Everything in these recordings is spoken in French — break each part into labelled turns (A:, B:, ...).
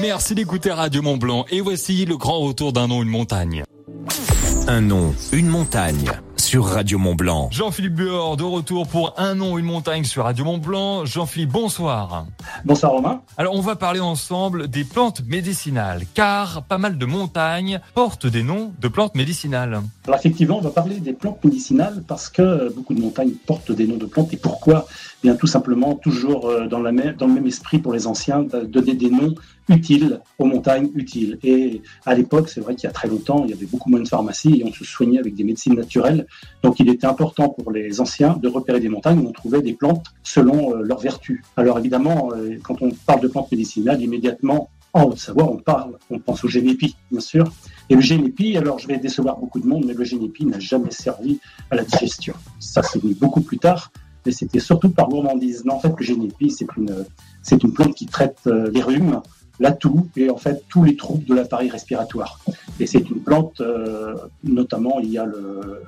A: Merci d'écouter Radio Mont Blanc et voici le grand retour d'un nom, une montagne.
B: Un nom, une montagne sur Radio Mont Blanc.
A: Jean-Philippe Buor de retour pour Un nom, une montagne sur Radio Mont Blanc. Jean-Philippe, bonsoir.
C: Bonsoir Romain.
A: Alors on va parler ensemble des plantes médicinales, car pas mal de montagnes portent des noms de plantes médicinales.
C: Alors effectivement, on va parler des plantes médicinales parce que beaucoup de montagnes portent des noms de plantes. Et pourquoi Bien tout simplement, toujours euh, dans, même, dans le même esprit pour les anciens, donner des noms utiles aux montagnes utiles. Et à l'époque, c'est vrai qu'il y a très longtemps, il y avait beaucoup moins de pharmacies et on se soignait avec des médecines naturelles. Donc il était important pour les anciens de repérer des montagnes où on trouvait des plantes selon euh, leurs vertus. Alors évidemment, euh, quand on parle de plantes médicinales, immédiatement, en Haute-Savoie, on parle, on pense au génépi, bien sûr. Et le génépi, alors je vais décevoir beaucoup de monde, mais le génépi n'a jamais servi à la digestion. Ça, c'est venu beaucoup plus tard, mais c'était surtout par gourmandise. Non, en fait, le génépi, c'est une, c'est une plante qui traite euh, les rhumes, la toux et en fait tous les troubles de l'appareil respiratoire. Et c'est une plante, euh, notamment il y a le,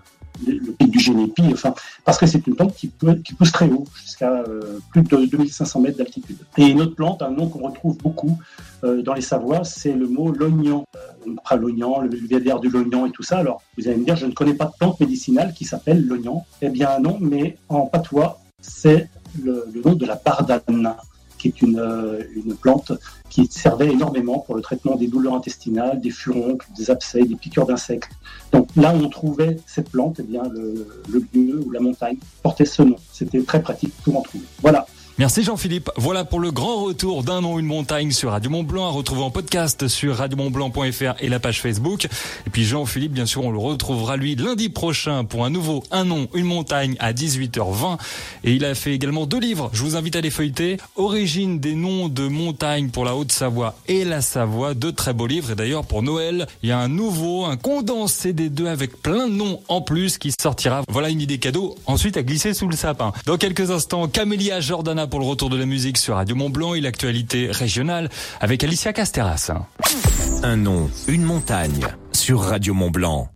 C: le pic du génépi, enfin, parce que c'est une plante qui, peut, qui pousse très haut, jusqu'à euh, plus de 2500 mètres d'altitude. Et une autre plante, un nom qu'on retrouve beaucoup dans les Savoies, c'est le mot l'oignon. Euh, prend l'oignon, le védère du l'oignon et tout ça. Alors, vous allez me dire, je ne connais pas de plante médicinale qui s'appelle l'oignon. Eh bien non, mais en patois, c'est le, nom de la bardane qui est une, une, plante qui servait énormément pour le traitement des douleurs intestinales, des furoncles, des abcès, des piqûres d'insectes. Donc là où on trouvait cette plante, eh bien le, le lieu ou la montagne portait ce nom. C'était très pratique pour en trouver. Voilà.
A: Merci Jean-Philippe. Voilà pour le grand retour d'un nom, une montagne sur Radio Mont Blanc, à retrouver en podcast sur radiomontblanc.fr et la page Facebook. Et puis Jean-Philippe, bien sûr, on le retrouvera lui lundi prochain pour un nouveau Un nom, une montagne à 18h20. Et il a fait également deux livres. Je vous invite à les feuilleter. Origine des noms de montagnes pour la Haute-Savoie et la Savoie. Deux très beaux livres. Et d'ailleurs, pour Noël, il y a un nouveau, un condensé des deux avec plein de noms en plus qui sortira. Voilà une idée cadeau. Ensuite, à glisser sous le sapin. Dans quelques instants, Camélia Jordana pour le retour de la musique sur Radio Mont Blanc et l'actualité régionale avec Alicia Casteras.
B: Un nom, une montagne sur Radio Mont Blanc.